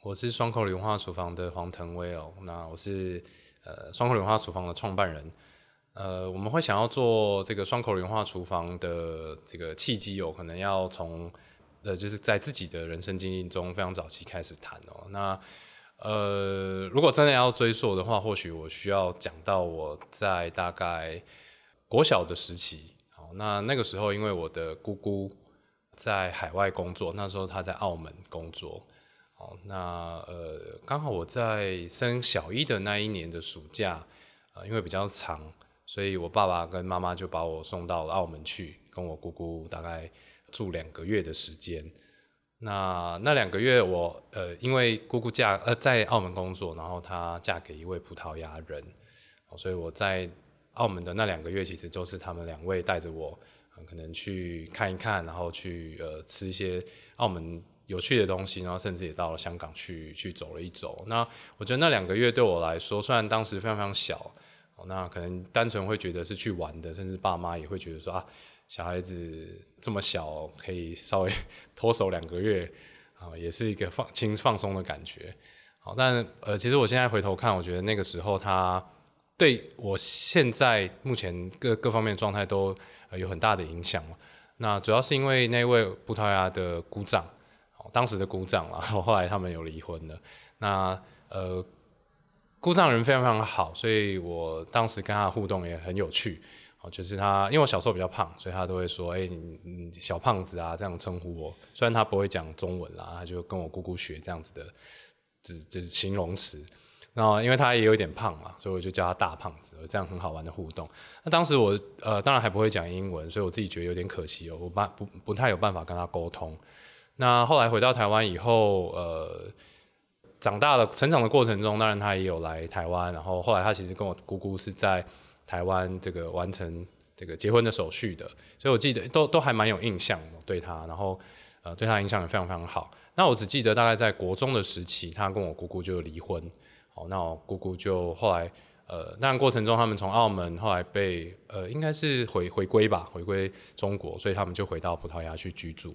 我是双口文化厨房的黄腾威哦。那我是呃双口文化厨房的创办人。呃，我们会想要做这个双口文化厨房的这个契机哦，可能要从呃就是在自己的人生经历中非常早期开始谈哦。那呃，如果真的要追溯的话，或许我需要讲到我在大概国小的时期。好，那那个时候因为我的姑姑在海外工作，那时候她在澳门工作。好，那呃，刚好我在升小一的那一年的暑假，呃，因为比较长，所以我爸爸跟妈妈就把我送到澳门去，跟我姑姑大概住两个月的时间。那那两个月我，呃，因为姑姑嫁呃在澳门工作，然后她嫁给一位葡萄牙人，所以我在澳门的那两个月，其实就是他们两位带着我，呃，可能去看一看，然后去呃吃一些澳门。有趣的东西，然后甚至也到了香港去去走了一走。那我觉得那两个月对我来说，虽然当时非常非常小，那可能单纯会觉得是去玩的，甚至爸妈也会觉得说啊，小孩子这么小可以稍微脱手两个月啊，也是一个放轻放松的感觉。好，但呃，其实我现在回头看，我觉得那个时候他对我现在目前各各方面状态都有很大的影响。那主要是因为那位葡萄牙的鼓掌。当时的姑丈啦，后来他们有离婚了。那呃，姑丈人非常非常好，所以我当时跟他互动也很有趣。哦，就是他，因为我小时候比较胖，所以他都会说：“哎、你你小胖子啊，这样称呼我。”虽然他不会讲中文啦，他就跟我姑姑学这样子的，只就是形容词。那因为他也有点胖嘛，所以我就叫他大胖子，这样很好玩的互动。那当时我呃，当然还不会讲英文，所以我自己觉得有点可惜哦，我办不不太有办法跟他沟通。那后来回到台湾以后，呃，长大了成长的过程中，当然他也有来台湾，然后后来他其实跟我姑姑是在台湾这个完成这个结婚的手续的，所以我记得都都还蛮有印象的对他，然后呃对他印象也非常非常好。那我只记得大概在国中的时期，他跟我姑姑就离婚，好，那我姑姑就后来呃那过程中他们从澳门后来被呃应该是回回归吧，回归中国，所以他们就回到葡萄牙去居住。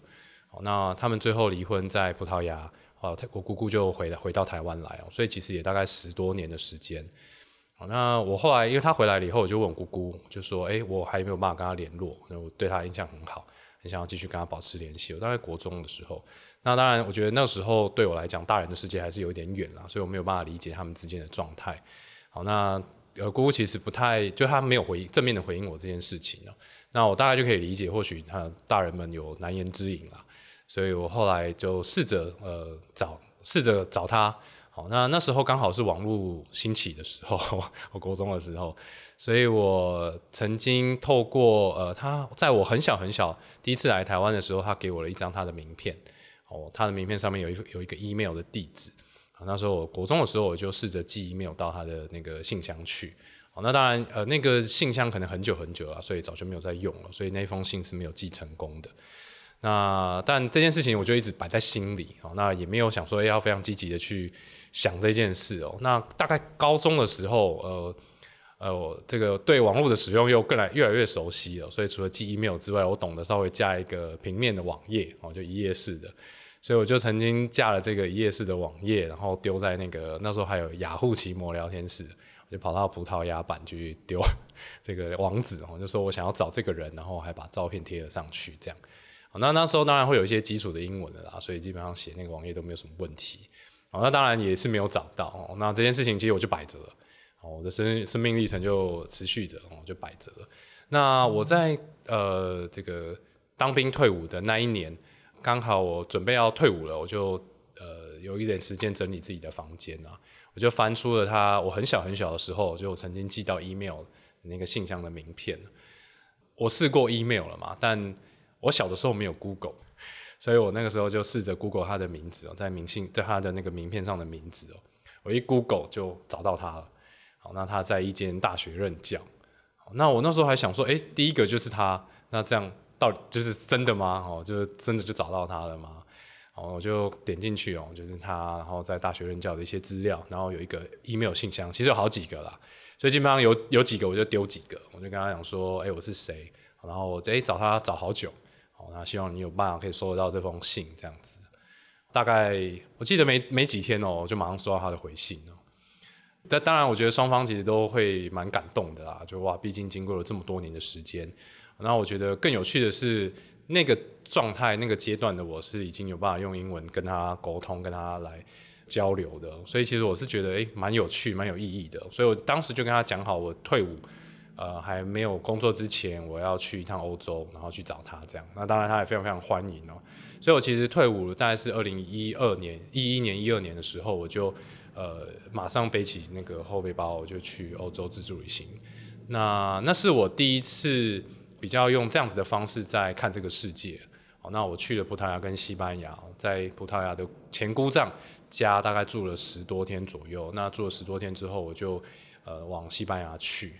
那他们最后离婚在葡萄牙，哦，我姑姑就回来回到台湾来哦，所以其实也大概十多年的时间。好那我后来因为他回来了以后，我就问我姑姑，就说，哎，我还没有办法跟他联络，那我对他印象很好，很想要继续跟他保持联系。我大概国中的时候，那当然我觉得那时候对我来讲，大人的世界还是有一点远啦，所以我没有办法理解他们之间的状态。好，那呃姑姑其实不太，就他没有回正面的回应我这件事情呢。那我大概就可以理解，或许他大人们有难言之隐啦。所以我后来就试着呃找试着找他，好，那那时候刚好是网络兴起的时候，我国中的时候，所以我曾经透过呃他在我很小很小第一次来台湾的时候，他给我了一张他的名片，哦，他的名片上面有一有一个 email 的地址，好，那时候我国中的时候我就试着寄 email 到他的那个信箱去，好，那当然呃那个信箱可能很久很久了，所以早就没有在用了，所以那封信是没有寄成功的。那但这件事情我就一直摆在心里哦，那也没有想说要非常积极的去想这件事哦。那大概高中的时候，呃呃，我这个对网络的使用又更来越来越熟悉了，所以除了记 email 之外，我懂得稍微加一个平面的网页哦，就一页式的，所以我就曾经架了这个一页式的网页，然后丢在那个那时候还有雅虎奇摩聊天室，我就跑到葡萄牙版去丢这个网址哦，就说我想要找这个人，然后还把照片贴了上去，这样。那那时候当然会有一些基础的英文的啦，所以基本上写那个网页都没有什么问题。好，那当然也是没有找到哦。那这件事情其实我就摆着了，我的生生命历程就持续着，哦，就摆着了。那我在呃这个当兵退伍的那一年，刚好我准备要退伍了，我就呃有一点时间整理自己的房间啊，我就翻出了他我很小很小的时候就曾经寄到 email 那个信箱的名片。我试过 email 了嘛，但我小的时候没有 Google，所以我那个时候就试着 Google 他的名字哦，在明信在他的那个名片上的名字哦，我一 Google 就找到他了。好，那他在一间大学任教。好，那我那时候还想说，哎，第一个就是他，那这样到底就是真的吗？哦，就是真的就找到他了吗？好，我就点进去哦，就是他，然后在大学任教的一些资料，然后有一个 email 信箱，其实有好几个啦，所以基本上有有几个我就丢几个，我就跟他讲说，哎，我是谁？然后我哎找他找好久。那希望你有办法可以收得到这封信，这样子。大概我记得没没几天哦，就马上收到他的回信哦。但当然，我觉得双方其实都会蛮感动的啦，就哇，毕竟经过了这么多年的时间。那我觉得更有趣的是，那个状态、那个阶段的我是已经有办法用英文跟他沟通、跟他来交流的。所以其实我是觉得，诶，蛮有趣、蛮有意义的。所以我当时就跟他讲好，我退伍，呃，还没有工作之前，我要去一趟欧洲，然后去找他这样。那当然，他也非常非常欢迎哦。所以我其实退伍大概是二零一二年、一一年、一二年的时候，我就。呃，马上背起那个后背包，我就去欧洲自助旅行。那那是我第一次比较用这样子的方式在看这个世界。哦，那我去了葡萄牙跟西班牙，在葡萄牙的前姑丈家大概住了十多天左右。那住了十多天之后，我就呃往西班牙去。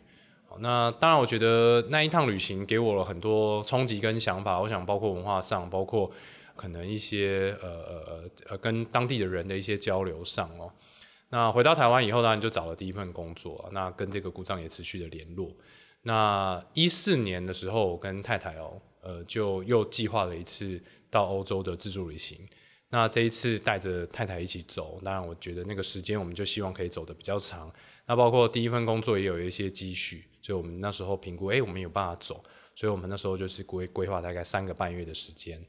那当然，我觉得那一趟旅行给我了很多冲击跟想法。我想，包括文化上，包括可能一些呃呃呃跟当地的人的一些交流上哦。那回到台湾以后，当然就找了第一份工作。那跟这个姑丈也持续的联络。那一四年的时候，我跟太太哦，呃，就又计划了一次到欧洲的自助旅行。那这一次带着太太一起走，当然我觉得那个时间我们就希望可以走得比较长。那包括第一份工作也有一些积蓄，所以我们那时候评估，哎，我们有办法走，所以我们那时候就是规规划大概三个半月的时间。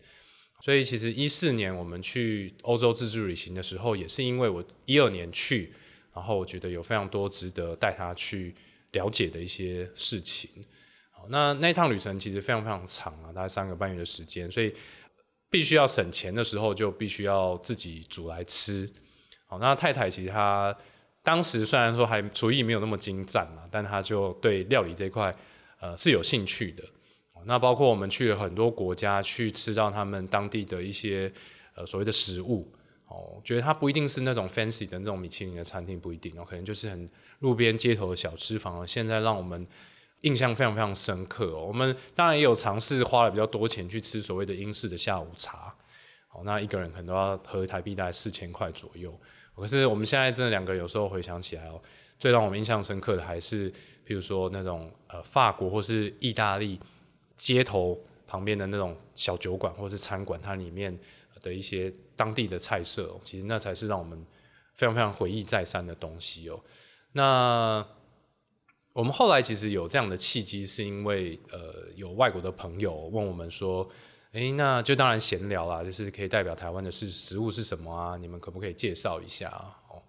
所以其实一四年我们去欧洲自助旅行的时候，也是因为我一二年去，然后我觉得有非常多值得带他去了解的一些事情。好，那那一趟旅程其实非常非常长啊，大概三个半月的时间，所以必须要省钱的时候，就必须要自己煮来吃。好，那太太其实她当时虽然说还厨艺没有那么精湛嘛，但他就对料理这块呃是有兴趣的。那包括我们去了很多国家，去吃到他们当地的一些呃所谓的食物，哦，觉得它不一定是那种 fancy 的那种米其林的餐厅，不一定哦，可能就是很路边街头的小吃坊。现在让我们印象非常非常深刻哦。我们当然也有尝试花了比较多钱去吃所谓的英式的下午茶，哦，那一个人可能都要合台币大概四千块左右。可是我们现在真的两个有时候回想起来哦，最让我们印象深刻的还是，譬如说那种呃法国或是意大利。街头旁边的那种小酒馆或是餐馆，它里面的一些当地的菜色，其实那才是让我们非常非常回忆再三的东西哦。那我们后来其实有这样的契机，是因为呃有外国的朋友问我们说，诶，那就当然闲聊啦，就是可以代表台湾的是食物是什么啊？你们可不可以介绍一下哦？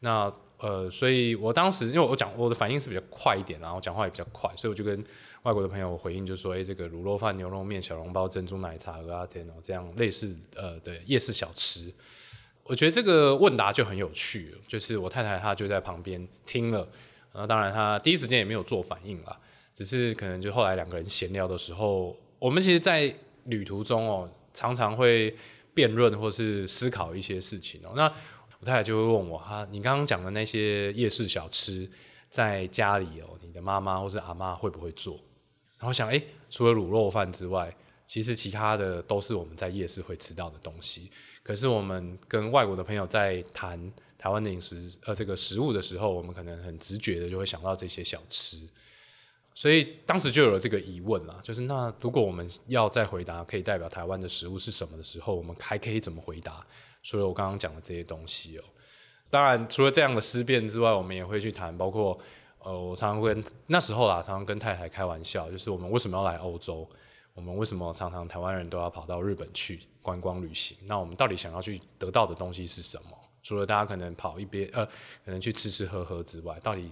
那呃，所以我当时因为我讲我的反应是比较快一点，然后讲话也比较快，所以我就跟外国的朋友回应就说：“哎，这个卤肉饭、牛肉面、小笼包、珍珠奶茶、蚵仔煎哦，这样类似呃的夜市小吃。”我觉得这个问答就很有趣，就是我太太她就在旁边听了，然后当然她第一时间也没有做反应啦，只是可能就后来两个人闲聊的时候，我们其实，在旅途中哦，常常会辩论或是思考一些事情哦，那。我太太就会问我哈，你刚刚讲的那些夜市小吃，在家里哦，你的妈妈或是阿妈会不会做？然后想，哎，除了卤肉饭之外，其实其他的都是我们在夜市会吃到的东西。可是我们跟外国的朋友在谈台湾的饮食，呃，这个食物的时候，我们可能很直觉的就会想到这些小吃。所以当时就有了这个疑问啦，就是那如果我们要再回答可以代表台湾的食物是什么的时候，我们还可以怎么回答？除了我刚刚讲的这些东西哦，当然除了这样的思辨之外，我们也会去谈，包括呃，我常常跟那时候啦，常常跟太太开玩笑，就是我们为什么要来欧洲？我们为什么常常台湾人都要跑到日本去观光旅行？那我们到底想要去得到的东西是什么？除了大家可能跑一边呃，可能去吃吃喝喝之外，到底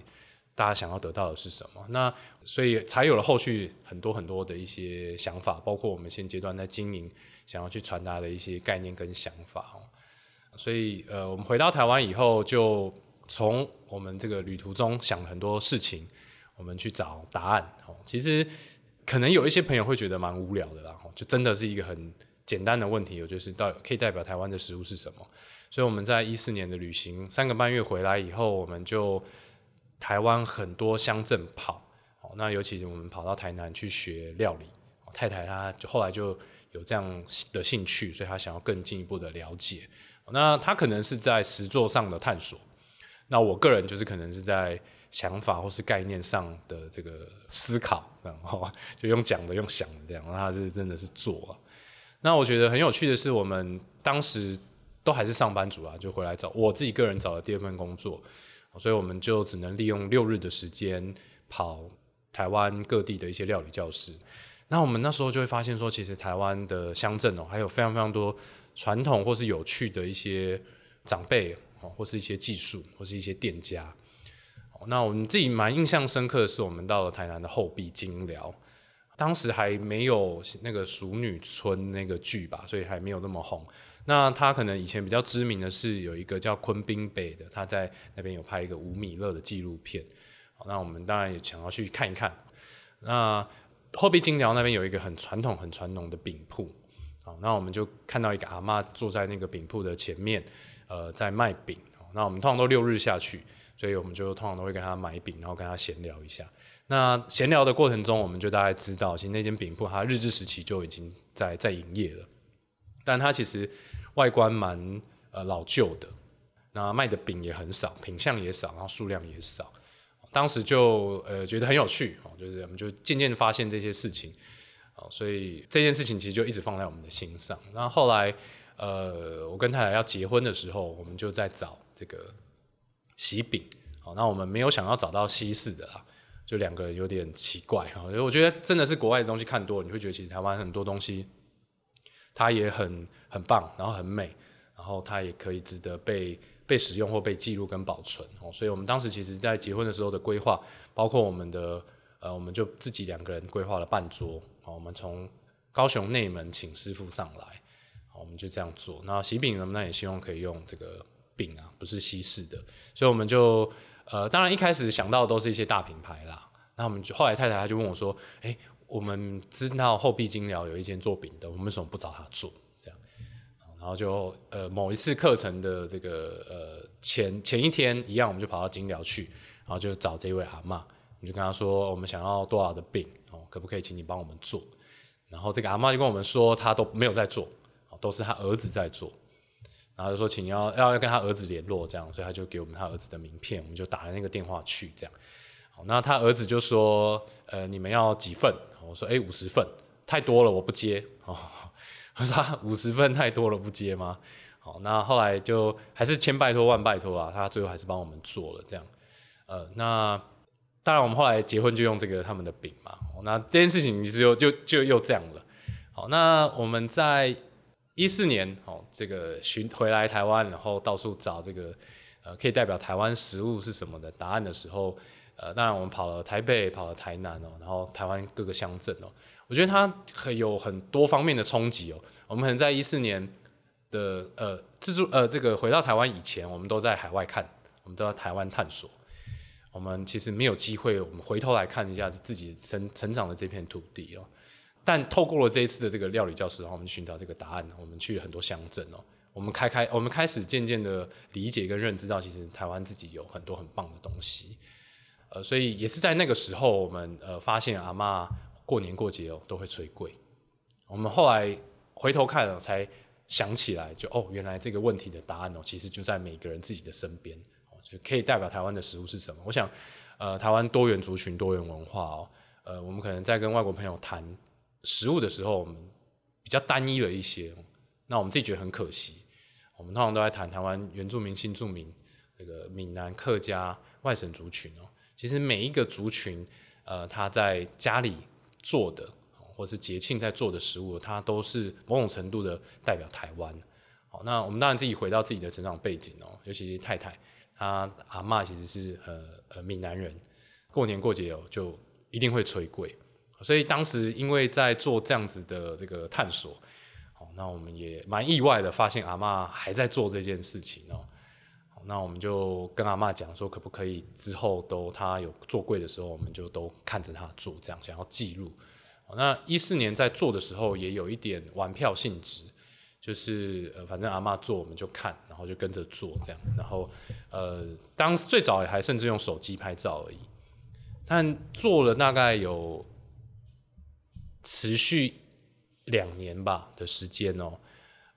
大家想要得到的是什么？那所以才有了后续很多很多的一些想法，包括我们现阶段在经营想要去传达的一些概念跟想法哦。所以，呃，我们回到台湾以后，就从我们这个旅途中想很多事情，我们去找答案。哦，其实可能有一些朋友会觉得蛮无聊的啦，就真的是一个很简单的问题，就是到可以代表台湾的食物是什么？所以我们在一四年的旅行三个半月回来以后，我们就台湾很多乡镇跑。哦，那尤其是我们跑到台南去学料理，太太她就后来就有这样的兴趣，所以她想要更进一步的了解。那他可能是在实作上的探索，那我个人就是可能是在想法或是概念上的这个思考，然后就用讲的用想的这样，那他是真的是做。那我觉得很有趣的是，我们当时都还是上班族啊，就回来找我自己个人找了第二份工作，所以我们就只能利用六日的时间跑台湾各地的一些料理教室。那我们那时候就会发现说，其实台湾的乡镇哦，还有非常非常多传统或是有趣的一些长辈哦，或是一些技术，或是一些店家。那我们自己蛮印象深刻的是，我们到了台南的后壁金寮，当时还没有那个《熟女村》那个剧吧，所以还没有那么红。那他可能以前比较知名的是有一个叫昆宾北的，他在那边有拍一个吴米乐的纪录片。好，那我们当然也想要去看一看。那后壁金寮那边有一个很传统、很传统的饼铺。好，那我们就看到一个阿嬷坐在那个饼铺的前面，呃，在卖饼。那我们通常都六日下去。所以我们就通常都会跟他买饼，然后跟他闲聊一下。那闲聊的过程中，我们就大概知道，其实那间饼铺它日治时期就已经在在营业了，但它其实外观蛮呃老旧的，那卖的饼也很少，品相也少，然后数量也少。当时就呃觉得很有趣哦，就是我们就渐渐发现这些事情，哦，所以这件事情其实就一直放在我们的心上。那后来呃我跟太太要结婚的时候，我们就在找这个。喜饼，好，那我们没有想要找到西式的啦，就两个人有点奇怪哈。因为我觉得真的是国外的东西看多了，你会觉得其实台湾很多东西它也很很棒，然后很美，然后它也可以值得被被使用或被记录跟保存哦。所以我们当时其实在结婚的时候的规划，包括我们的呃，我们就自己两个人规划了半桌，好，我们从高雄内门请师傅上来，好，我们就这样做。那喜饼呢，那也希望可以用这个。饼啊，不是西式的，所以我们就呃，当然一开始想到的都是一些大品牌啦。那我们就后来太太她就问我说：“哎、我们知道后壁金疗有一间做饼的，我们为什么不找他做？”这样，然后就呃某一次课程的这个呃前前一天一样，我们就跑到金疗去，然后就找这位阿嬷，我们就跟他说：“我们想要多少的饼哦，可不可以请你帮我们做？”然后这个阿嬷就跟我们说，他都没有在做，都是他儿子在做。然后就说，请要要要跟他儿子联络，这样，所以他就给我们他儿子的名片，我们就打了那个电话去，这样。好，那他儿子就说，呃，你们要几份？我说，哎，五十份，太多了，我不接。哦，他说五十份太多了，不接吗？好，那后来就还是千拜托万拜托啊，他最后还是帮我们做了这样。呃，那当然我们后来结婚就用这个他们的饼嘛。那这件事情就就就又这样了。好，那我们在。一四年哦，这个寻回来台湾，然后到处找这个呃可以代表台湾食物是什么的答案的时候，呃，当然我们跑了台北，跑了台南哦，然后台湾各个乡镇哦，我觉得它很有很多方面的冲击哦。我们可能在一四年的呃自助呃这个回到台湾以前，我们都在海外看，我们都在台湾探索，我们其实没有机会，我们回头来看一下自己成成长的这片土地哦。但透过了这一次的这个料理教室，然后我们寻找这个答案。我们去了很多乡镇哦，我们开开，我们开始渐渐的理解跟认知到，其实台湾自己有很多很棒的东西。呃，所以也是在那个时候，我们呃发现阿嬷过年过节哦都会催跪。我们后来回头看了，才想起来就，哦，原来这个问题的答案哦，其实就在每个人自己的身边哦，就可以代表台湾的食物是什么。我想，呃，台湾多元族群、多元文化哦，呃，我们可能在跟外国朋友谈。食物的时候，我们比较单一了一些，那我们自己觉得很可惜。我们通常都在谈台湾原住民、新住民、那个闽南客家、外省族群哦。其实每一个族群，呃，他在家里做的，或是节庆在做的食物，它都是某种程度的代表台湾。好，那我们当然自己回到自己的成长背景哦，尤其是太太，她阿嬷其实是呃呃闽南人，过年过节哦就一定会炊粿。所以当时因为在做这样子的这个探索，好，那我们也蛮意外的发现阿嬷还在做这件事情哦。那我们就跟阿嬷讲说，可不可以之后都他有做柜的时候，我们就都看着他做，这样想要记录。那一四年在做的时候，也有一点玩票性质，就是呃，反正阿嬷做我们就看，然后就跟着做这样。然后呃，当时最早也还甚至用手机拍照而已，但做了大概有。持续两年吧的时间哦，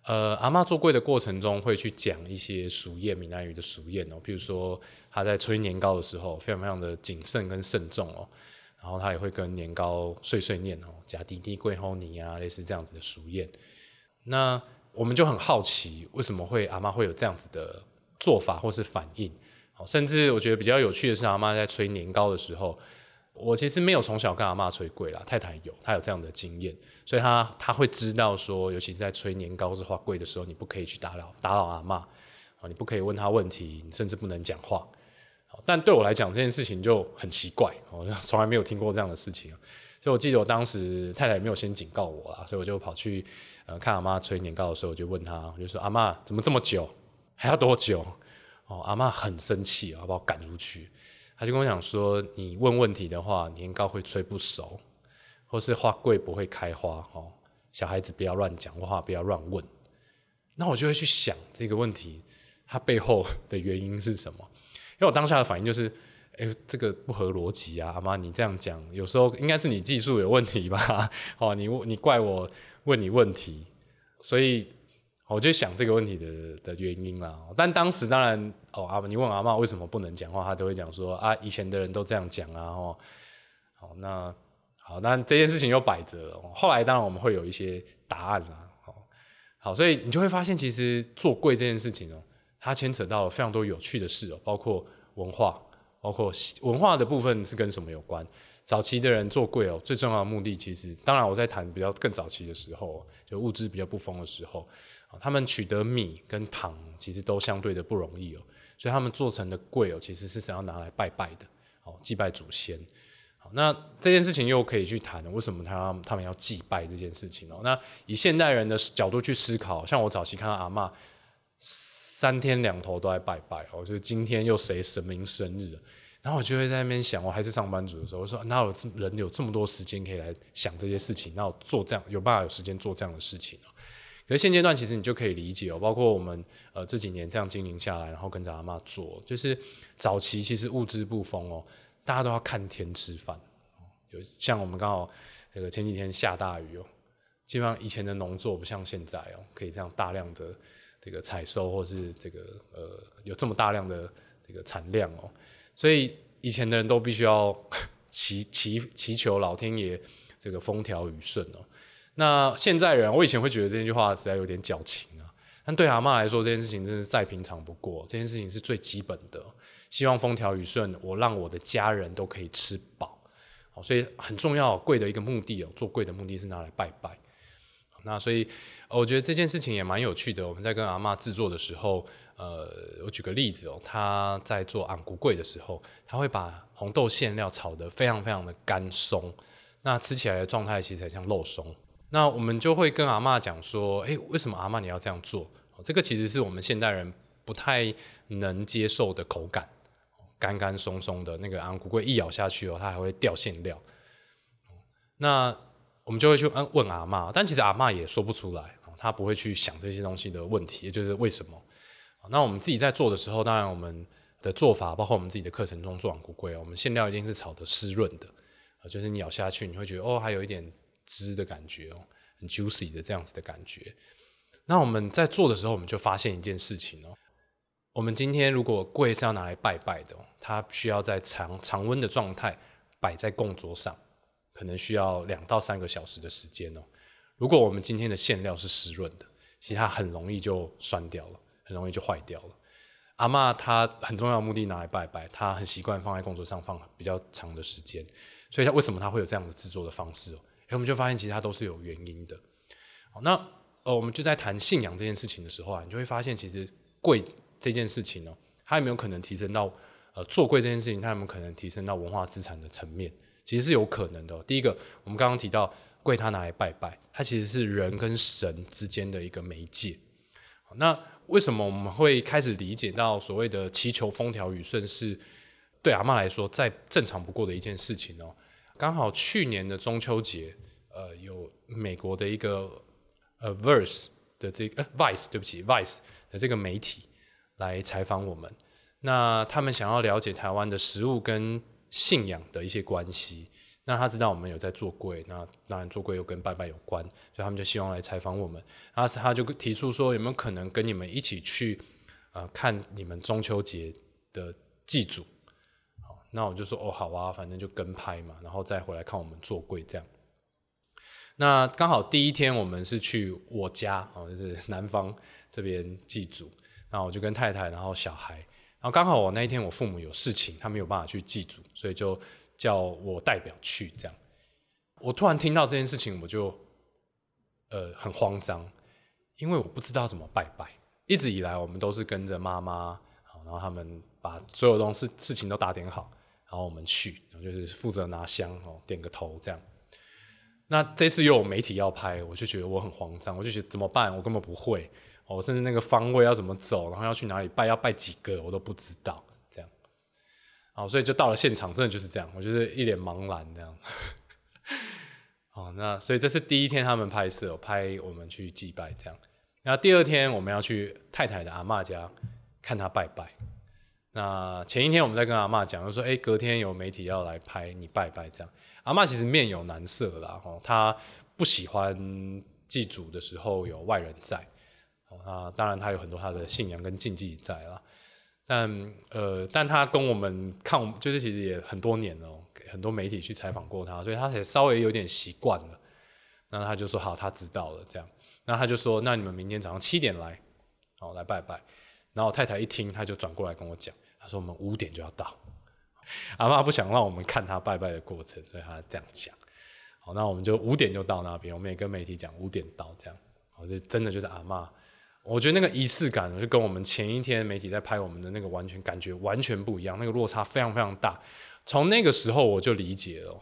呃，阿嬷做粿的过程中会去讲一些俗谚，闽南语的俗谚哦，譬如说他在吹年糕的时候非常非常的谨慎跟慎重哦，然后他也会跟年糕碎碎念哦，假滴滴贵后泥啊，类似这样子的俗谚。那我们就很好奇，为什么会阿嬷会有这样子的做法或是反应？好，甚至我觉得比较有趣的是，阿嬷在吹年糕的时候，我其实没有从小跟阿妈吹贵啦，太太有，她有这样的经验，所以她她会知道说，尤其是在吹年糕是花贵的时候，你不可以去打扰打扰阿嬷，啊，你不可以问她问题，你甚至不能讲话。但对我来讲，这件事情就很奇怪，我从来没有听过这样的事情。所以我记得我当时太太没有先警告我啦，所以我就跑去呃看阿嬷吹年糕的时候，我就问她，我就说阿嬷怎么这么久，还要多久？哦，阿嬷很生气啊，把我赶出去。他就跟我讲说，你问问题的话，年糕会吹不熟，或是花粿不会开花哦。小孩子不要乱讲话，不要乱问。那我就会去想这个问题，它背后 的原因是什么？因为我当下的反应就是。哎、这个不合逻辑啊！阿妈，你这样讲，有时候应该是你技术有问题吧？哦，你你怪我问你问题，所以我就想这个问题的的原因啦。但当时当然，哦，阿你问阿妈为什么不能讲话，她都会讲说啊，以前的人都这样讲啊。哦，好，那好，那这件事情又摆着了。后来当然我们会有一些答案啦。好，好，所以你就会发现，其实做柜这件事情哦，它牵扯到了非常多有趣的事哦，包括文化。包括文化的部分是跟什么有关？早期的人做贵哦，最重要的目的其实，当然我在谈比较更早期的时候，就物资比较不丰的时候，他们取得米跟糖其实都相对的不容易哦，所以他们做成的粿哦，其实是想要拿来拜拜的，哦，祭拜祖先。好，那这件事情又可以去谈为什么他他们要祭拜这件事情哦？那以现代人的角度去思考，像我早期看到阿嬷。三天两头都在拜拜哦，就是今天又谁神明生日，然后我就会在那边想，我还是上班族的时候，我说哪有人有这么多时间可以来想这些事情，然后做这样有办法有时间做这样的事情。可是现阶段其实你就可以理解哦，包括我们呃这几年这样经营下来，然后跟着阿嬷做，就是早期其实物资不丰哦，大家都要看天吃饭，有像我们刚好这个前几天下大雨哦，基本上以前的农作不像现在哦，可以这样大量的。这个采收或是这个呃有这么大量的这个产量哦，所以以前的人都必须要 祈祈祈求老天爷这个风调雨顺哦。那现在人，我以前会觉得这句话实在有点矫情啊，但对阿嬷来说，这件事情真是再平常不过，这件事情是最基本的，希望风调雨顺，我让我的家人都可以吃饱，好，所以很重要，贵的一个目的哦，做贵的目的是拿来拜拜。那所以，我觉得这件事情也蛮有趣的。我们在跟阿嬷制作的时候，呃，我举个例子哦，他在做昂古贵的时候，他会把红豆馅料炒得非常非常的干松，那吃起来的状态其实才像肉松。那我们就会跟阿嬷讲说，诶，为什么阿嬷你要这样做？这个其实是我们现代人不太能接受的口感，干干松松的那个红龟粿一咬下去哦，它还会掉馅料。那我们就会去问问阿嬷，但其实阿嬷也说不出来，她不会去想这些东西的问题，也就是为什么。那我们自己在做的时候，当然我们的做法，包括我们自己的课程中做红龟粿，我们馅料一定是炒得湿润的，就是你咬下去，你会觉得哦，还有一点汁的感觉哦，很 juicy 的这样子的感觉。那我们在做的时候，我们就发现一件事情哦，我们今天如果粿是要拿来拜拜的，它需要在常常温的状态摆在供桌上。可能需要两到三个小时的时间哦。如果我们今天的馅料是湿润的，其实它很容易就酸掉了，很容易就坏掉了。阿嬷她很重要的目的拿来拜拜，她很习惯放在供桌上放比较长的时间，所以她为什么她会有这样的制作的方式哦？我们就发现其实它都是有原因的。好，那呃，我们就在谈信仰这件事情的时候啊，你就会发现其实粿这件事情哦，它有没有可能提升到呃做粿这件事情，它有没有可能提升到文化资产的层面？其实是有可能的。第一个，我们刚刚提到粿，它拿来拜拜，它其实是人跟神之间的一个媒介。那为什么我们会开始理解到所谓的祈求风调雨顺是对阿嬷来说再正常不过的一件事情哦？刚好去年的中秋节，呃，有美国的一个呃 Verse 的这个呃 Vice，对不起 Vice 的这个媒体来采访我们，那他们想要了解台湾的食物跟信仰的一些关系，那他知道我们有在做粿，那当然做粿又跟拜拜有关，所以他们就希望来采访我们。然后他就提出说，有没有可能跟你们一起去，呃，看你们中秋节的祭祖？那我就说哦，好啊，反正就跟拍嘛，然后再回来看我们做柜这样。那刚好第一天我们是去我家哦，就是南方这边祭祖，然后我就跟太太，然后小孩，然后刚好我那一天我父母有事情，他没有办法去祭祖，所以就叫我代表去这样。我突然听到这件事情，我就呃很慌张，因为我不知道怎么拜拜。一直以来我们都是跟着妈妈，然后他们把所有东西事情都打点好，然后我们去，然后就是负责拿香哦，点个头这样。那这次又有媒体要拍，我就觉得我很慌张，我就觉得怎么办？我根本不会，哦甚至那个方位要怎么走，然后要去哪里拜，要拜几个，我都不知道。这样，好，所以就到了现场，真的就是这样，我就是一脸茫然这样。好，那所以这是第一天他们拍摄，拍我们去祭拜这样。那第二天我们要去太太的阿嬷家看她拜拜。那前一天我们在跟阿嬷讲，就说，哎，隔天有媒体要来拍你拜拜这样。阿嬷其实面有难色啦，哦，她不喜欢祭祖的时候有外人在，啊，当然她有很多她的信仰跟禁忌在啦，但呃，但她跟我们看，就是其实也很多年了，很多媒体去采访过她，所以她也稍微有点习惯了。那她就说好，她知道了这样。那她就说，那你们明天早上七点来，好来拜拜。然后太太一听，她就转过来跟我讲，他说我们五点就要到。阿嬷不想让我们看他拜拜的过程，所以他这样讲。好，那我们就五点就到那边，我们也跟媒体讲五点到这样。好，就真的就是阿嬷，我觉得那个仪式感，就跟我们前一天媒体在拍我们的那个完全感觉完全不一样，那个落差非常非常大。从那个时候我就理解了，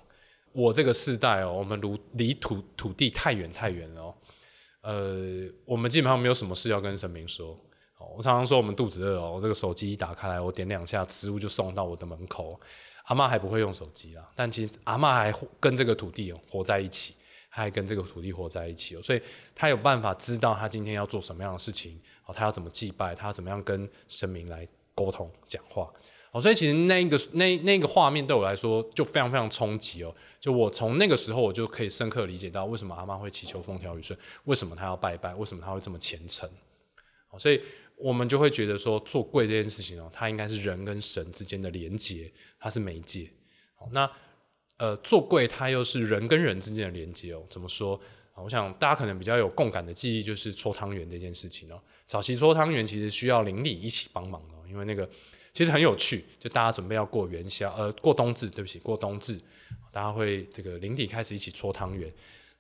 我这个世代哦，我们离离土土地太远太远了。呃，我们基本上没有什么事要跟神明说。我常常说我们肚子饿哦，我这个手机一打开来，我点两下，食物就送到我的门口。阿嬷还不会用手机啦，但其实阿嬷还跟这个土地哦活在一起，她还跟这个土地活在一起哦，所以她有办法知道她今天要做什么样的事情哦，她要怎么祭拜，她要怎么样跟神明来沟通讲话哦，所以其实那个那那个画面对我来说就非常非常冲击哦，就我从那个时候我就可以深刻理解到为什么阿嬷会祈求风调雨顺，为什么她要拜拜，为什么她会这么虔诚哦，所以。我们就会觉得说，做柜这件事情哦，它应该是人跟神之间的连接，它是媒介。那呃，做柜它又是人跟人之间的连接哦。怎么说？我想大家可能比较有共感的记忆就是搓汤圆这件事情哦。早期搓汤圆其实需要邻里一起帮忙哦，因为那个其实很有趣，就大家准备要过元宵，呃，过冬至，对不起，过冬至，大家会这个邻里开始一起搓汤圆。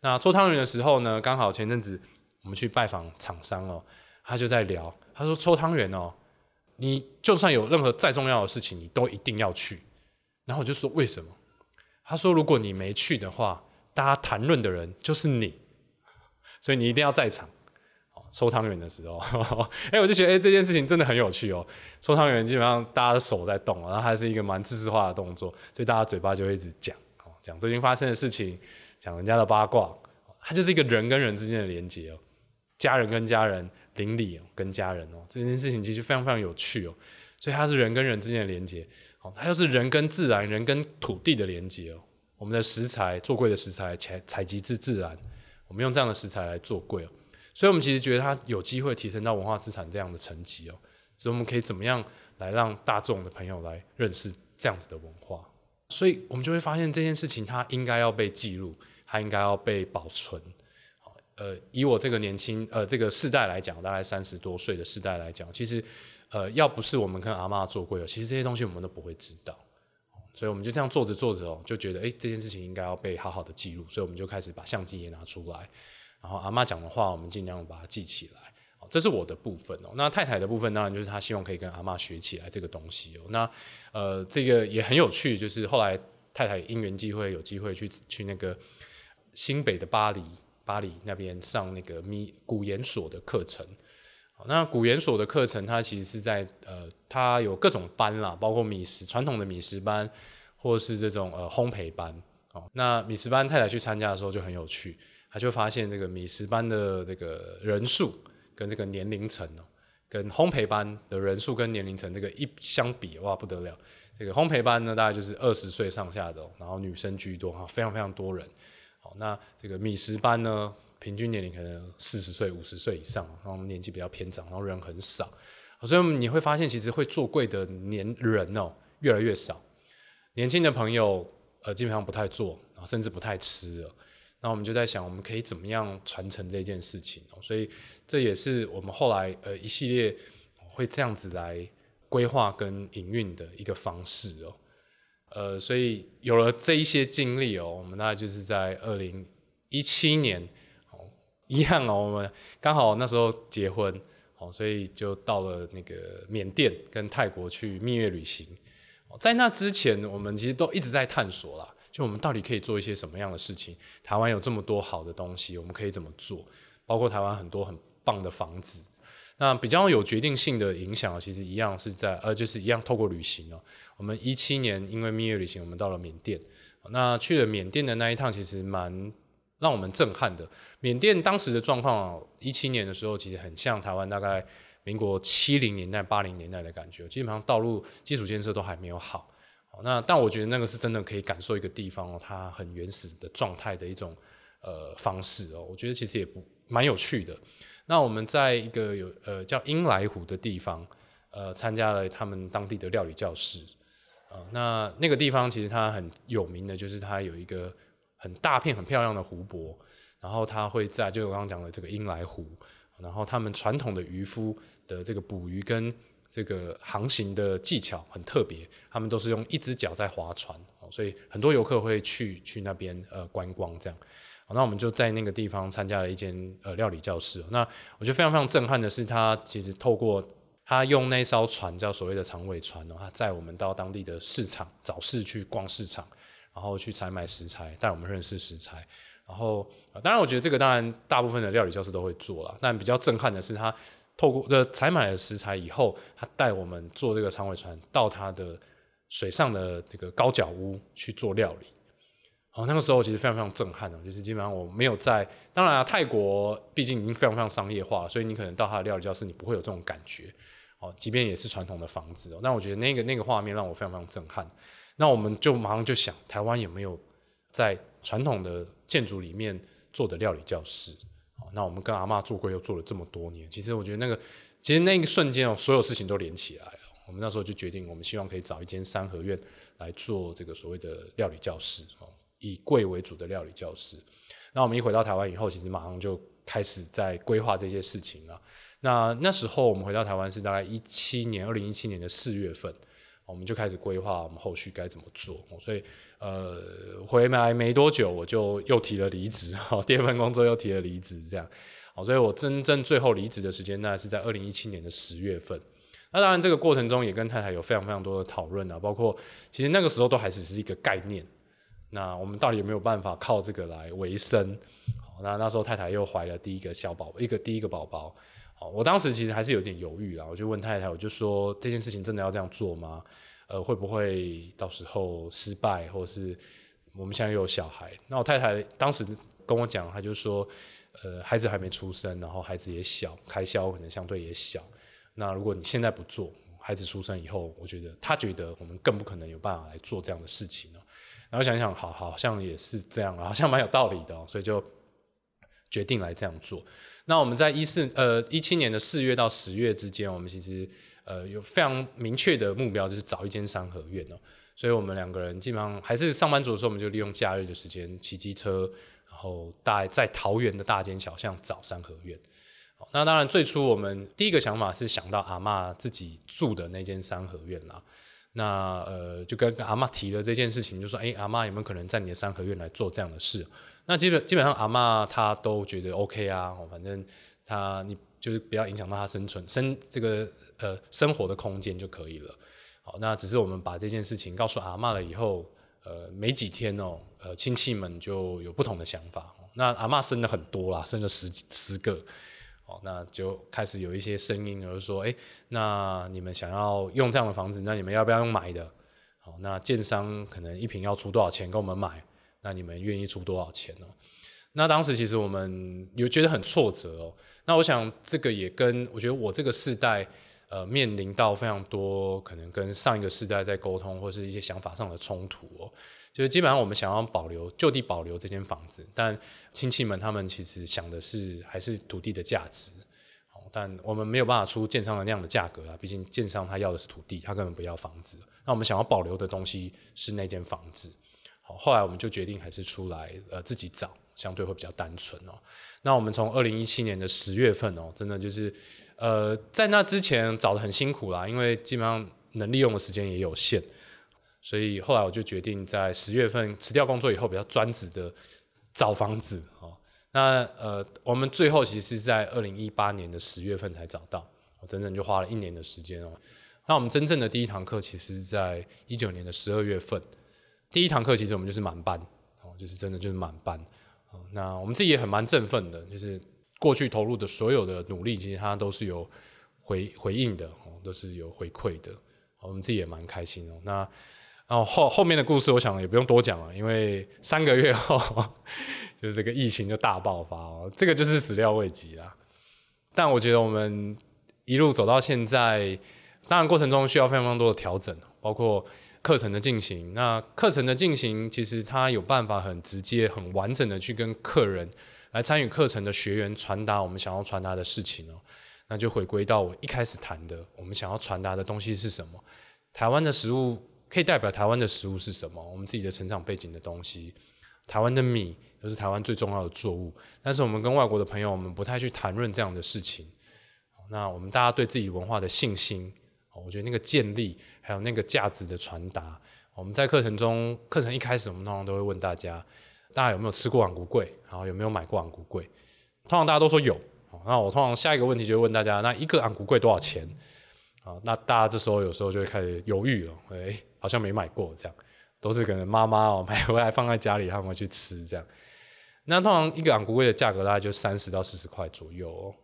那搓汤圆的时候呢，刚好前阵子我们去拜访厂商哦，他就在聊。他说：“搓汤圆哦，你就算有任何再重要的事情，你都一定要去。”然后我就说：“为什么？”他说：“如果你没去的话，大家谈论的人就是你，所以你一定要在场。”搓汤圆的时候，哎、我就觉得哎、这件事情真的很有趣哦。搓汤圆基本上大家的手在动，然后还是一个蛮知识化的动作，所以大家嘴巴就会一直讲哦，讲最近发生的事情，讲人家的八卦，它就是一个人跟人之间的连接哦，家人跟家人。邻里跟家人哦，这件事情其实非常非常有趣哦，所以它是人跟人之间的连接哦，它又是人跟自然、人跟土地的连接哦。我们的食材做贵的食材采采集自自然，我们用这样的食材来做贵哦，所以我们其实觉得它有机会提升到文化资产这样的层级哦。所以我们可以怎么样来让大众的朋友来认识这样子的文化？所以我们就会发现这件事情它应该要被记录，它应该要被保存。呃，以我这个年轻呃这个世代来讲，大概三十多岁的世代来讲，其实呃要不是我们跟阿嬷做柜，其实这些东西我们都不会知道，所以我们就这样做着做着哦，就觉得哎这件事情应该要被好好的记录，所以我们就开始把相机也拿出来，然后阿嬷讲的话，我们尽量把它记起来，这是我的部分哦。那太太的部分当然就是她希望可以跟阿嬷学起来这个东西哦。那呃这个也很有趣，就是后来太太因缘际会有机会去去那个新北的巴黎。巴黎那边上那个米古研所的课程，那古研所的课程，它其实是在呃，它有各种班啦，包括米食传统的米食班，或是这种呃烘焙班。哦，那米食班太太去参加的时候就很有趣，她就发现这个米食班的这个人数跟这个年龄层哦，跟烘焙班的人数跟年龄层这个一相比，哇不得了！这个烘焙班呢，大概就是二十岁上下的，然后女生居多哈，非常非常多人。那这个米食班呢，平均年龄可能四十岁、五十岁以上，然后年纪比较偏长，然后人很少，所以你会发现，其实会做贵的年人哦越来越少，年轻的朋友呃基本上不太做，甚至不太吃了。那我们就在想，我们可以怎么样传承这件事情哦。所以这也是我们后来呃一系列会这样子来规划跟营运的一个方式哦。呃，所以有了这一些经历哦，我们大概就是在二零一七年哦，一样哦，我们刚好那时候结婚哦，所以就到了那个缅甸跟泰国去蜜月旅行。在那之前，我们其实都一直在探索啦，就我们到底可以做一些什么样的事情？台湾有这么多好的东西，我们可以怎么做？包括台湾很多很棒的房子。那比较有决定性的影响，其实一样是在呃，就是一样透过旅行哦。我们一七年因为蜜月旅行，我们到了缅甸。那去了缅甸的那一趟，其实蛮让我们震撼的。缅甸当时的状况，一七年的时候，其实很像台湾大概民国七零年代、八零年代的感觉，基本上道路基础建设都还没有好。那但我觉得那个是真的可以感受一个地方哦，它很原始的状态的一种呃方式哦。我觉得其实也不蛮有趣的。那我们在一个有呃叫英来湖的地方，呃，参加了他们当地的料理教室，呃，那那个地方其实它很有名的，就是它有一个很大片很漂亮的湖泊，然后它会在就我刚刚讲的这个英来湖，然后他们传统的渔夫的这个捕鱼跟这个航行的技巧很特别，他们都是用一只脚在划船，所以很多游客会去去那边呃观光这样。那我们就在那个地方参加了一间呃料理教室。那我觉得非常非常震撼的是，他其实透过他用那艘船叫所谓的长尾船哦，他载我们到当地的市场早市去逛市场，然后去采买食材，带我们认识食材。然后当然，我觉得这个当然大部分的料理教室都会做了，但比较震撼的是，他透过的采买了食材以后，他带我们坐这个长尾船到他的水上的这个高脚屋去做料理。哦，那个时候其实非常非常震撼哦，就是基本上我没有在，当然，泰国毕竟已经非常非常商业化了，所以你可能到他的料理教室，你不会有这种感觉，哦，即便也是传统的房子哦，但我觉得那个那个画面让我非常非常震撼。那我们就马上就想，台湾有没有在传统的建筑里面做的料理教室？哦，那我们跟阿嬷做柜又做了这么多年，其实我觉得那个，其实那个瞬间哦，所有事情都连起来了。我们那时候就决定，我们希望可以找一间三合院来做这个所谓的料理教室哦。以贵为主的料理教室，那我们一回到台湾以后，其实马上就开始在规划这些事情了。那那时候我们回到台湾是大概一七年，二零一七年的四月份，我们就开始规划我们后续该怎么做。所以，呃，回来没多久，我就又提了离职，哈，第二份工作又提了离职，这样。好，所以我真正最后离职的时间，呢是在二零一七年的十月份。那当然，这个过程中也跟太太有非常非常多的讨论啊，包括其实那个时候都还只是一个概念。那我们到底有没有办法靠这个来维生？好，那那时候太太又怀了第一个小宝，一个第一个宝宝。哦，我当时其实还是有点犹豫啊，我就问太太，我就说这件事情真的要这样做吗？呃，会不会到时候失败，或是我们现在又有小孩？那我太太当时跟我讲，她就说，呃，孩子还没出生，然后孩子也小，开销可能相对也小。那如果你现在不做，孩子出生以后，我觉得她觉得我们更不可能有办法来做这样的事情了。然后想想，好，好像也是这样，好像蛮有道理的，所以就决定来这样做。那我们在一四呃一七年的四月到十月之间，我们其实呃有非常明确的目标，就是找一间三合院哦。所以我们两个人基本上还是上班族的时候，我们就利用假日的时间骑机车，然后大在桃园的大街小巷找三合院。那当然最初我们第一个想法是想到阿嬷自己住的那间三合院啦。那呃，就跟阿嬷提了这件事情，就说：“哎、阿嬷有没有可能在你的三合院来做这样的事？”那基本基本上阿嬷她都觉得 OK 啊，反正她你就是不要影响到她生存生这个呃生活的空间就可以了。好，那只是我们把这件事情告诉阿嬷了以后，呃，没几天哦，呃，亲戚们就有不同的想法。那阿嬷生了很多啦，生了十十个。那就开始有一些声音，就是说，哎，那你们想要用这样的房子，那你们要不要用买的？好，那建商可能一坪要出多少钱跟我们买？那你们愿意出多少钱呢？那当时其实我们有觉得很挫折哦。那我想这个也跟我觉得我这个世代。呃，面临到非常多可能跟上一个世代在沟通，或是一些想法上的冲突哦。就是基本上我们想要保留就地保留这间房子，但亲戚们他们其实想的是还是土地的价值。但我们没有办法出建商的那样的价格啊，毕竟建商他要的是土地，他根本不要房子。那我们想要保留的东西是那间房子。后来我们就决定还是出来呃自己找，相对会比较单纯哦。那我们从二零一七年的十月份哦，真的就是呃，在那之前找得很辛苦啦，因为基本上能利用的时间也有限，所以后来我就决定在十月份辞掉工作以后，比较专职的找房子哦。那呃，我们最后其实是在二零一八年的十月份才找到，我整整就花了一年的时间哦。那我们真正的第一堂课其实是在一九年的十二月份，第一堂课其实我们就是满班哦，就是真的就是满班。哦那我们自己也很蛮振奋的，就是过去投入的所有的努力，其实它都是有回回应的哦，都是有回馈的。我们自己也蛮开心哦。那然后后后面的故事，我想也不用多讲了，因为三个月后，就是这个疫情就大爆发哦，这个就是始料未及啦。但我觉得我们一路走到现在，当然过程中需要非常非常多的调整，包括课程的进行。那课程的进行，其实它有办法很直接、很完整的去跟客人来参与课程的学员传达我们想要传达的事情哦。那就回归到我一开始谈的，我们想要传达的东西是什么？台湾的食物。可以代表台湾的食物是什么？我们自己的成长背景的东西。台湾的米又是台湾最重要的作物，但是我们跟外国的朋友，我们不太去谈论这样的事情。那我们大家对自己文化的信心，我觉得那个建立，还有那个价值的传达，我们在课程中，课程一开始，我们通常都会问大家，大家有没有吃过昂古贵？然后有没有买过昂古贵？通常大家都说有。那我通常下一个问题就会问大家，那一个昂古贵多少钱？啊，那大家这时候有时候就会开始犹豫了，哎，好像没买过这样，都是可能妈妈哦买回来放在家里，他们会去吃这样。那通常一个昂古贵的价格大概就三十到四十块左右哦。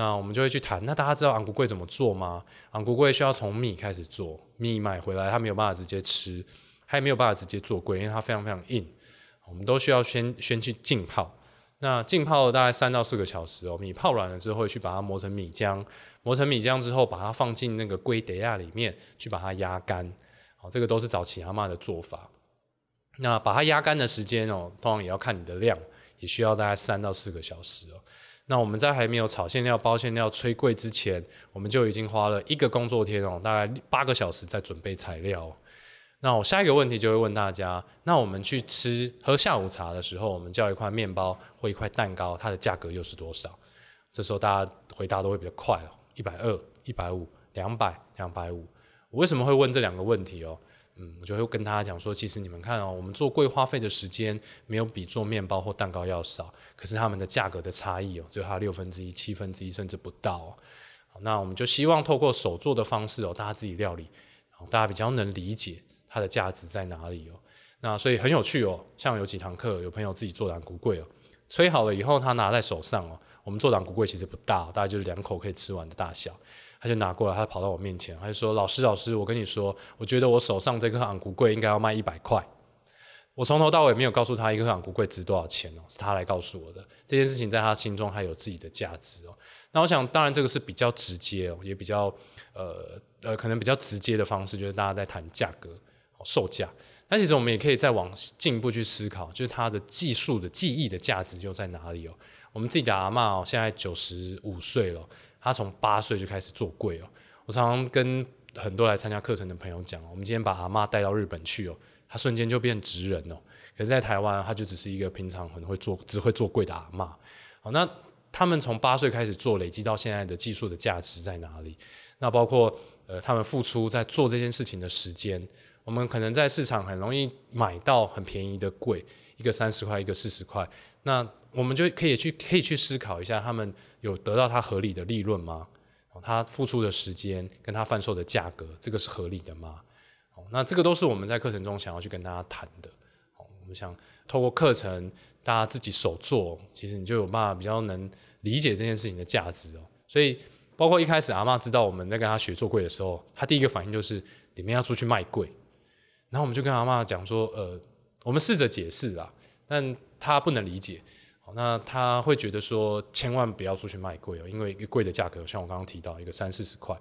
那我们就会去谈，那大家知道昂古贵怎么做吗？昂古贵需要从米开始做，米买回来它没有办法直接吃，它也没有办法直接做粿，因为它非常非常硬，我们都需要先先去浸泡。那浸泡了大概三到四个小时哦，米泡软了之后，去把它磨成米浆，磨成米浆之后，把它放进那个粿袋仔里面去把它压干，哦，这个都是早期阿嬷的做法。那把它压干的时间哦，通常也要看你的量，也需要大概三到四个小时哦。那我们在还没有炒馅料、包馅料、吹粿之前，我们就已经花了一个工作天哦，大概八个小时在准备材料。那我下一个问题就会问大家：那我们去吃喝下午茶的时候，我们叫一块面包或一块蛋糕，它的价格又是多少？这时候大家回答都会比较快哦，一百二、一百五、两百、两百五。我为什么会问这两个问题哦？嗯，我就会跟大家讲说，其实你们看哦，我们做桂花费的时间没有比做面包或蛋糕要少，可是他们的价格的差异哦，只有它六分之一、七分之一甚至不到。那我们就希望透过手做的方式哦，大家自己料理，大家比较能理解。它的价值在哪里哦？那所以很有趣哦。像有几堂课，有朋友自己做的昂古粿哦，吹好了以后，他拿在手上哦。我们做的昂古粿其实不大，大概就是两口可以吃完的大小。他就拿过来，他跑到我面前，他就说：“老师，老师，我跟你说，我觉得我手上这颗昂古粿应该要卖一百块。”我从头到尾没有告诉他一颗昂古粿值多少钱哦，是他来告诉我的。这件事情在他心中还有自己的价值哦。那我想，当然这个是比较直接哦，也比较呃呃，可能比较直接的方式，就是大家在谈价格。售价，但其实我们也可以再往进一步去思考，就是它的技术的技艺的价值又在哪里哦？我们自己的阿嬷哦，现在九十五岁了，他从八岁就开始做柜哦。我常常跟很多来参加课程的朋友讲，我们今天把阿嬷带到日本去哦，他瞬间就变职人哦。可是，在台湾，他就只是一个平常很会做、只会做柜的阿嬷。好，那他们从八岁开始做，累积到现在的技术的价值在哪里？那包括呃，他们付出在做这件事情的时间。我们可能在市场很容易买到很便宜的柜，一个三十块，一个四十块。那我们就可以去可以去思考一下，他们有得到他合理的利润吗？他付出的时间跟他贩售的价格，这个是合理的吗？哦那这个都是我们在课程中想要去跟大家谈的。我们想透过课程，大家自己手做，其实你就有办法比较能理解这件事情的价值哦。所以，包括一开始阿嬷知道我们在跟他学做柜的时候，他第一个反应就是，你们要出去卖柜。然后我们就跟阿嬷讲说，呃，我们试着解释啦，但他不能理解，那他会觉得说，千万不要出去卖贵哦，因为一个粿的价格，像我刚刚提到一个三四十块，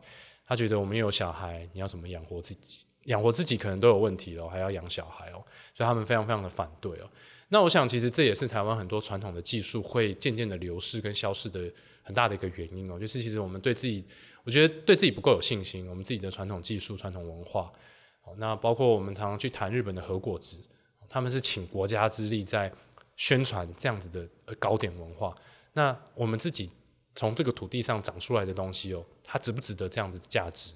他觉得我们有小孩，你要怎么养活自己？养活自己可能都有问题了，还要养小孩哦，所以他们非常非常的反对哦。那我想，其实这也是台湾很多传统的技术会渐渐的流失跟消失的很大的一个原因哦，就是其实我们对自己，我觉得对自己不够有信心，我们自己的传统技术、传统文化。那包括我们常常去谈日本的和果子，他们是请国家之力在宣传这样子的糕点文化。那我们自己从这个土地上长出来的东西哦，它值不值得这样子的价值？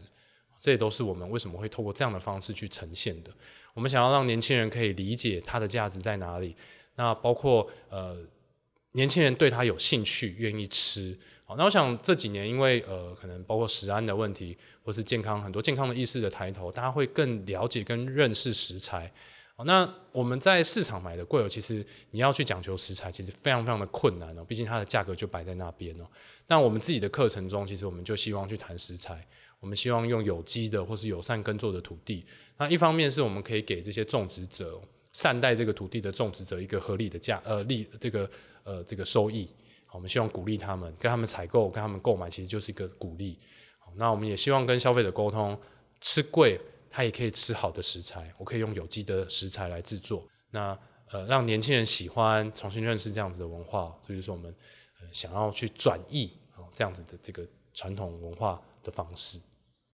这也都是我们为什么会透过这样的方式去呈现的。我们想要让年轻人可以理解它的价值在哪里。那包括呃，年轻人对它有兴趣，愿意吃。好，那我想这几年因为呃，可能包括食安的问题，或是健康很多健康的意识的抬头，大家会更了解跟认识食材。那我们在市场买的贵哦，其实你要去讲求食材，其实非常非常的困难哦。毕竟它的价格就摆在那边哦。那我们自己的课程中，其实我们就希望去谈食材。我们希望用有机的或是友善耕作的土地。那一方面是我们可以给这些种植者善待这个土地的种植者一个合理的价呃利这个呃这个收益。我们希望鼓励他们，跟他们采购，跟他们购买，其实就是一个鼓励。那我们也希望跟消费者沟通，吃贵它也可以吃好的食材，我可以用有机的食材来制作。那呃让年轻人喜欢，重新认识这样子的文化，这就是我们呃想要去转译啊这样子的这个传统文化的方式。